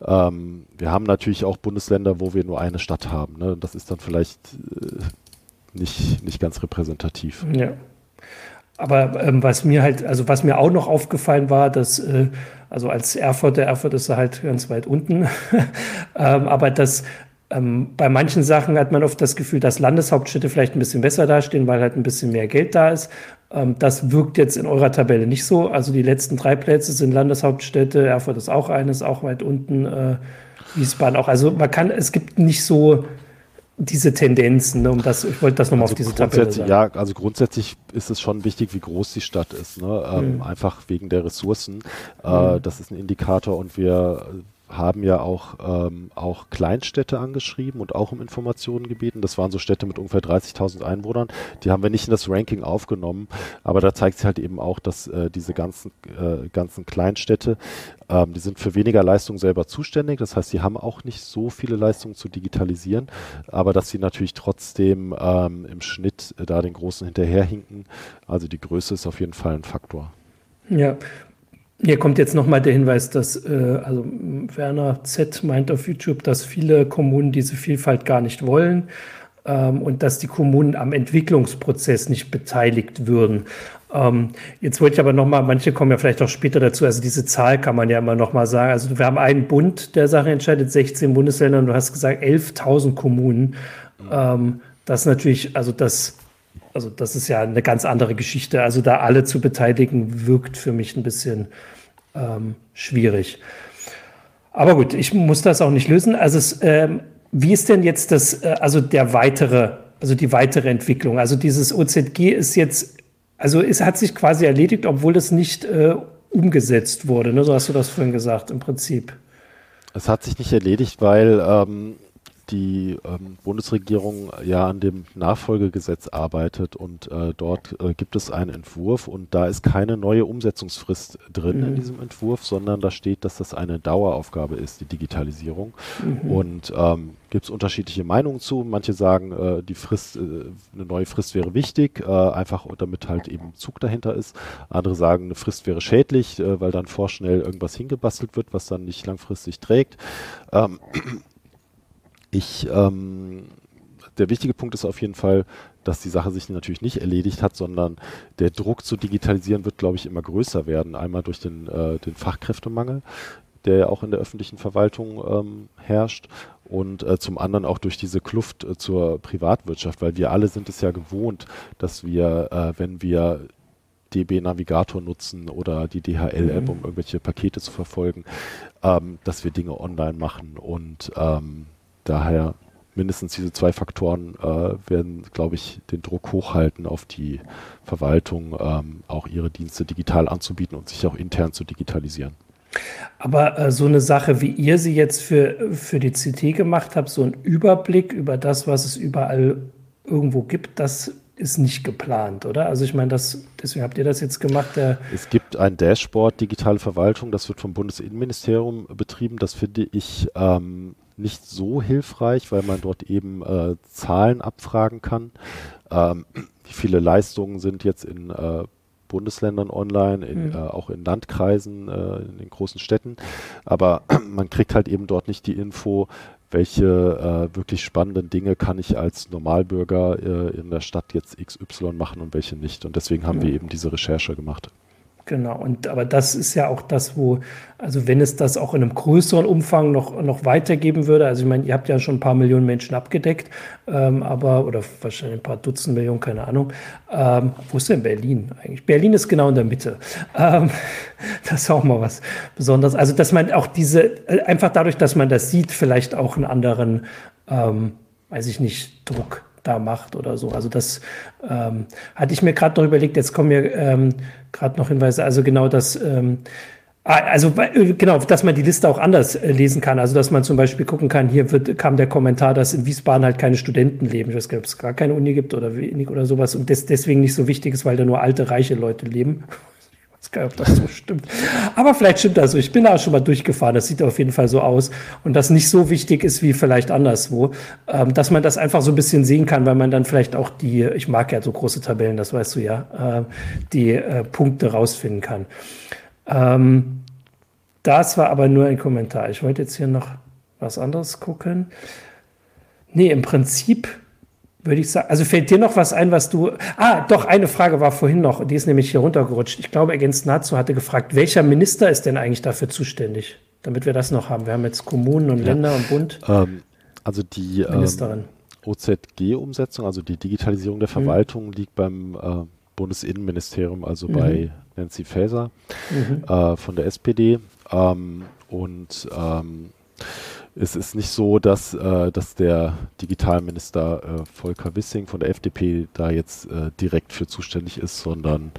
Ähm, wir haben natürlich auch Bundesländer, wo wir nur eine Stadt haben. Ne? Das ist dann vielleicht äh, nicht, nicht ganz repräsentativ. Ja. Aber ähm, was mir halt, also was mir auch noch aufgefallen war, dass, äh, also als Erfurt, der Erfurt ist halt ganz weit unten, ähm, aber dass ähm, bei manchen Sachen hat man oft das Gefühl, dass Landeshauptstädte vielleicht ein bisschen besser dastehen, weil halt ein bisschen mehr Geld da ist. Ähm, das wirkt jetzt in eurer Tabelle nicht so. Also die letzten drei Plätze sind Landeshauptstädte, Erfurt ist auch eines, auch weit unten, äh, Wiesbaden auch. Also man kann, es gibt nicht so diese Tendenzen, ne, um das, ich wollte das nochmal also auf diese Tabelle sagen. Ja, also grundsätzlich ist es schon wichtig, wie groß die Stadt ist, ne? Ähm, mhm. einfach wegen der Ressourcen. Äh, mhm. Das ist ein Indikator und wir haben ja auch, ähm, auch Kleinstädte angeschrieben und auch um Informationen gebeten. Das waren so Städte mit ungefähr 30.000 Einwohnern. Die haben wir nicht in das Ranking aufgenommen, aber da zeigt sich halt eben auch, dass äh, diese ganzen, äh, ganzen Kleinstädte, ähm, die sind für weniger Leistung selber zuständig. Das heißt, sie haben auch nicht so viele Leistungen zu digitalisieren, aber dass sie natürlich trotzdem ähm, im Schnitt äh, da den Großen hinterherhinken. Also die Größe ist auf jeden Fall ein Faktor. Ja, hier kommt jetzt nochmal der Hinweis, dass äh, also Werner Z meint auf YouTube, dass viele Kommunen diese Vielfalt gar nicht wollen ähm, und dass die Kommunen am Entwicklungsprozess nicht beteiligt würden. Ähm, jetzt wollte ich aber nochmal, manche kommen ja vielleicht auch später dazu, also diese Zahl kann man ja immer nochmal sagen. Also wir haben einen Bund, der Sache entscheidet, 16 Bundesländer und du hast gesagt 11.000 Kommunen. Ähm, das natürlich, also das also das ist ja eine ganz andere Geschichte. Also da alle zu beteiligen, wirkt für mich ein bisschen ähm, schwierig. Aber gut, ich muss das auch nicht lösen. Also es, ähm, wie ist denn jetzt das, äh, also der weitere, also die weitere Entwicklung? Also dieses OZG ist jetzt, also es hat sich quasi erledigt, obwohl das nicht äh, umgesetzt wurde. Ne? So hast du das vorhin gesagt, im Prinzip. Es hat sich nicht erledigt, weil ähm, die ähm, Bundesregierung ja an dem Nachfolgegesetz arbeitet und äh, dort äh, gibt es einen Entwurf und da ist keine neue Umsetzungsfrist drin mhm. in diesem Entwurf, sondern da steht, dass das eine Daueraufgabe ist, die Digitalisierung. Mhm. Und ähm, gibt es unterschiedliche Meinungen zu. Manche sagen, äh, die Frist, äh, eine neue Frist wäre wichtig, äh, einfach damit halt eben Zug dahinter ist. Andere sagen, eine Frist wäre schädlich, äh, weil dann vorschnell irgendwas hingebastelt wird, was dann nicht langfristig trägt. Ähm, ich, ähm, der wichtige Punkt ist auf jeden Fall, dass die Sache sich natürlich nicht erledigt hat, sondern der Druck zu digitalisieren wird, glaube ich, immer größer werden. Einmal durch den, äh, den Fachkräftemangel, der ja auch in der öffentlichen Verwaltung ähm, herrscht und äh, zum anderen auch durch diese Kluft äh, zur Privatwirtschaft, weil wir alle sind es ja gewohnt, dass wir, äh, wenn wir DB Navigator nutzen oder die DHL-App, mhm. um irgendwelche Pakete zu verfolgen, ähm, dass wir Dinge online machen und ähm, daher mindestens diese zwei Faktoren äh, werden, glaube ich, den Druck hochhalten auf die Verwaltung, ähm, auch ihre Dienste digital anzubieten und sich auch intern zu digitalisieren. Aber äh, so eine Sache, wie ihr sie jetzt für, für die CT gemacht habt, so ein Überblick über das, was es überall irgendwo gibt, das ist nicht geplant, oder? Also ich meine, das, deswegen habt ihr das jetzt gemacht. es gibt ein Dashboard digitale Verwaltung, das wird vom Bundesinnenministerium betrieben. Das finde ich ähm, nicht so hilfreich, weil man dort eben äh, Zahlen abfragen kann. Ähm, wie viele Leistungen sind jetzt in äh, Bundesländern online, in, mhm. äh, auch in Landkreisen, äh, in den großen Städten. Aber man kriegt halt eben dort nicht die Info, welche äh, wirklich spannenden Dinge kann ich als Normalbürger äh, in der Stadt jetzt XY machen und welche nicht. Und deswegen haben mhm. wir eben diese Recherche gemacht. Genau, und aber das ist ja auch das, wo, also wenn es das auch in einem größeren Umfang noch, noch weitergeben würde, also ich meine, ihr habt ja schon ein paar Millionen Menschen abgedeckt, ähm, aber, oder wahrscheinlich ein paar Dutzend Millionen, keine Ahnung. Ähm, wo ist denn Berlin eigentlich? Berlin ist genau in der Mitte. Ähm, das ist auch mal was Besonderes. Also, dass man auch diese, äh, einfach dadurch, dass man das sieht, vielleicht auch einen anderen, ähm, weiß ich nicht, Druck da macht oder so. Also das ähm, hatte ich mir gerade noch überlegt, jetzt kommen mir ähm, gerade noch Hinweise, also genau das, ähm, ah, also äh, genau, dass man die Liste auch anders äh, lesen kann. Also dass man zum Beispiel gucken kann, hier wird, kam der Kommentar, dass in Wiesbaden halt keine Studenten leben. Ich weiß gar nicht, ob es gar keine Uni gibt oder wenig oder sowas und das deswegen nicht so wichtig ist, weil da nur alte, reiche Leute leben ob das so stimmt. Aber vielleicht stimmt das so. Ich bin da schon mal durchgefahren. Das sieht auf jeden Fall so aus. Und das nicht so wichtig ist wie vielleicht anderswo. Ähm, dass man das einfach so ein bisschen sehen kann, weil man dann vielleicht auch die, ich mag ja so große Tabellen, das weißt du ja, äh, die äh, Punkte rausfinden kann. Ähm, das war aber nur ein Kommentar. Ich wollte jetzt hier noch was anderes gucken. Nee, im Prinzip würde ich sagen. Also fällt dir noch was ein, was du. Ah, doch, eine Frage war vorhin noch, die ist nämlich hier runtergerutscht. Ich glaube, Ergänz Nazo hatte gefragt, welcher Minister ist denn eigentlich dafür zuständig? Damit wir das noch haben. Wir haben jetzt Kommunen und ja. Länder und Bund. Ähm, also die ähm, OZG-Umsetzung, also die Digitalisierung der mhm. Verwaltung, mhm. liegt beim äh, Bundesinnenministerium, also mhm. bei Nancy Faeser mhm. äh, von der SPD. Ähm, und ähm, es ist nicht so, dass, äh, dass der Digitalminister äh, Volker Wissing von der FDP da jetzt äh, direkt für zuständig ist, sondern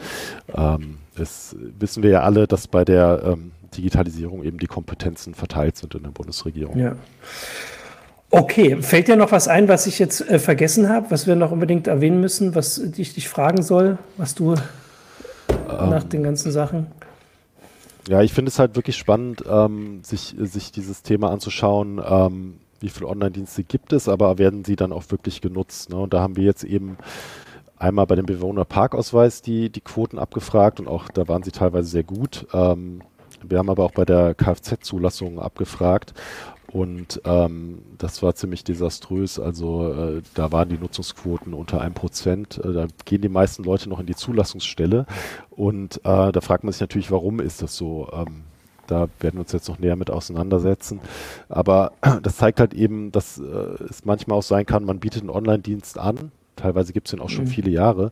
ähm, es wissen wir ja alle, dass bei der ähm, Digitalisierung eben die Kompetenzen verteilt sind in der Bundesregierung. Ja. Okay, fällt dir noch was ein, was ich jetzt äh, vergessen habe, was wir noch unbedingt erwähnen müssen, was ich dich fragen soll, was du ähm, nach den ganzen Sachen? Ja, ich finde es halt wirklich spannend, ähm, sich, sich dieses Thema anzuschauen, ähm, wie viele Online-Dienste gibt es, aber werden sie dann auch wirklich genutzt. Ne? Und da haben wir jetzt eben einmal bei dem Bewohnerparkausweis die, die Quoten abgefragt und auch da waren sie teilweise sehr gut. Ähm, wir haben aber auch bei der Kfz-Zulassung abgefragt und ähm, das war ziemlich desaströs. Also äh, da waren die Nutzungsquoten unter einem Prozent. Äh, da gehen die meisten Leute noch in die Zulassungsstelle. Und äh, da fragt man sich natürlich, warum ist das so? Ähm, da werden wir uns jetzt noch näher mit auseinandersetzen. Aber das zeigt halt eben, dass äh, es manchmal auch sein kann, man bietet einen Online-Dienst an. Teilweise gibt es den auch schon mhm. viele Jahre.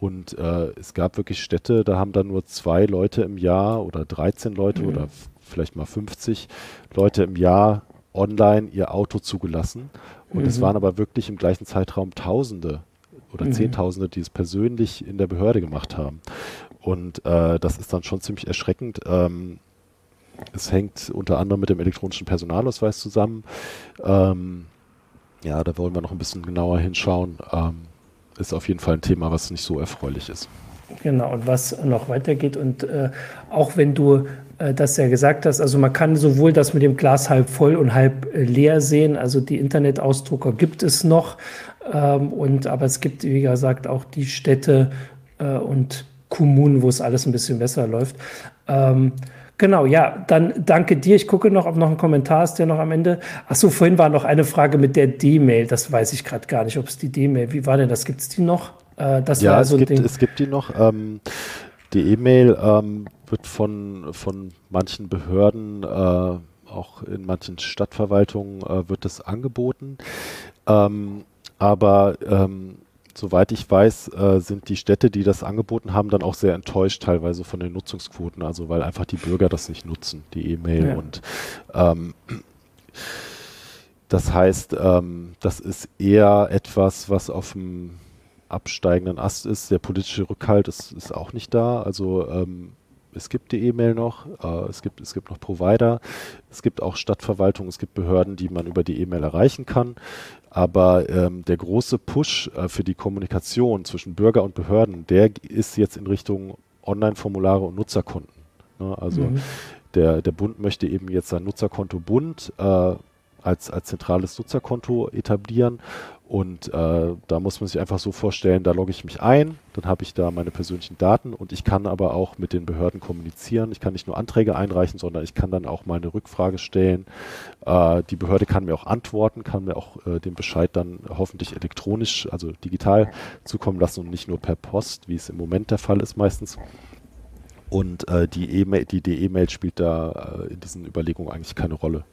Und äh, es gab wirklich Städte, da haben dann nur zwei Leute im Jahr oder 13 Leute mhm. oder vielleicht mal 50 Leute im Jahr online ihr Auto zugelassen. Und mhm. es waren aber wirklich im gleichen Zeitraum Tausende oder mhm. Zehntausende, die es persönlich in der Behörde gemacht haben. Und äh, das ist dann schon ziemlich erschreckend. Ähm, es hängt unter anderem mit dem elektronischen Personalausweis zusammen. Ähm, ja, da wollen wir noch ein bisschen genauer hinschauen. Ähm, ist auf jeden Fall ein Thema, was nicht so erfreulich ist. Genau, und was noch weitergeht. Und äh, auch wenn du äh, das ja gesagt hast, also man kann sowohl das mit dem Glas halb voll und halb äh, leer sehen. Also die Internetausdrucker gibt es noch. Ähm, und, aber es gibt, wie gesagt, auch die Städte äh, und Kommunen, wo es alles ein bisschen besser läuft. Ähm, Genau, ja, dann danke dir. Ich gucke noch, ob noch ein Kommentar ist, der noch am Ende. Achso, vorhin war noch eine Frage mit der D-Mail. Das weiß ich gerade gar nicht, ob es die D-Mail, wie war denn das? Gibt es die noch? Äh, das ja, war so es, gibt, es gibt die noch. Ähm, die E-Mail ähm, wird von, von manchen Behörden, äh, auch in manchen Stadtverwaltungen äh, wird es angeboten. Ähm, aber ähm, soweit ich weiß, äh, sind die Städte, die das angeboten haben, dann auch sehr enttäuscht teilweise von den Nutzungsquoten, also weil einfach die Bürger das nicht nutzen, die E-Mail. Ja. Und ähm, das heißt, ähm, das ist eher etwas, was auf dem absteigenden Ast ist. Der politische Rückhalt ist, ist auch nicht da. Also ähm, es gibt die E-Mail noch, äh, es, gibt, es gibt noch Provider, es gibt auch Stadtverwaltung, es gibt Behörden, die man über die E-Mail erreichen kann. Aber ähm, der große Push äh, für die Kommunikation zwischen Bürger und Behörden, der ist jetzt in Richtung Online-Formulare und Nutzerkonten. Ne? Also mhm. der, der Bund möchte eben jetzt sein Nutzerkonto Bund äh, als, als zentrales Nutzerkonto etablieren und äh, da muss man sich einfach so vorstellen, da logge ich mich ein, dann habe ich da meine persönlichen Daten und ich kann aber auch mit den Behörden kommunizieren. Ich kann nicht nur Anträge einreichen, sondern ich kann dann auch mal eine Rückfrage stellen. Äh, die Behörde kann mir auch antworten, kann mir auch äh, den Bescheid dann hoffentlich elektronisch, also digital zukommen lassen und nicht nur per Post, wie es im Moment der Fall ist meistens. Und äh, die E-Mail, die DE-Mail spielt da äh, in diesen Überlegungen eigentlich keine Rolle.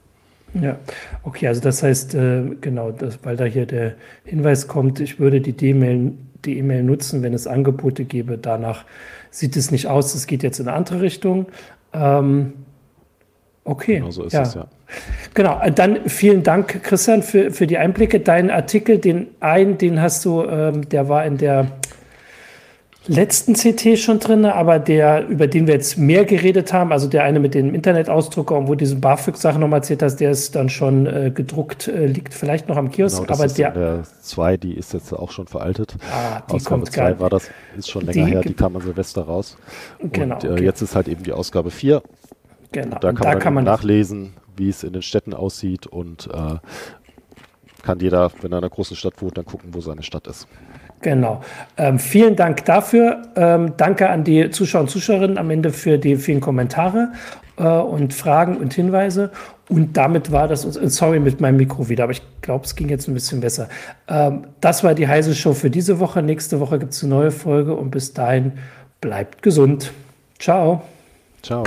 Ja, okay, also das heißt, äh, genau, das, weil da hier der Hinweis kommt, ich würde die D-Mail die E-Mail nutzen, wenn es Angebote gäbe. Danach sieht es nicht aus, es geht jetzt in eine andere Richtung. Ähm, okay. Genau so ist ja. es, ja. Genau, dann vielen Dank, Christian, für, für die Einblicke. Dein Artikel, den einen, den hast du, ähm, der war in der letzten CT schon drin, aber der, über den wir jetzt mehr geredet haben, also der eine mit dem Internetausdrucker und wo diesen BAföG-Sachen nochmal erzählt hast, der ist dann schon äh, gedruckt, äh, liegt vielleicht noch am Kiosk. Genau, aber der, der 2, die ist jetzt auch schon veraltet. Ah, die Ausgabe 2 war das, ist schon länger die, her, die kam an Silvester raus. Genau. Und äh, okay. jetzt ist halt eben die Ausgabe 4. Genau. Und da kann, und da man, kann man nachlesen, wie es in den Städten aussieht und äh, kann jeder, wenn er in einer großen Stadt wohnt, dann gucken, wo seine Stadt ist. Genau. Ähm, vielen Dank dafür. Ähm, danke an die Zuschauer und Zuschauerinnen am Ende für die vielen Kommentare äh, und Fragen und Hinweise. Und damit war das, sorry mit meinem Mikro wieder, aber ich glaube, es ging jetzt ein bisschen besser. Ähm, das war die heiße Show für diese Woche. Nächste Woche gibt es eine neue Folge und bis dahin bleibt gesund. Ciao. Ciao.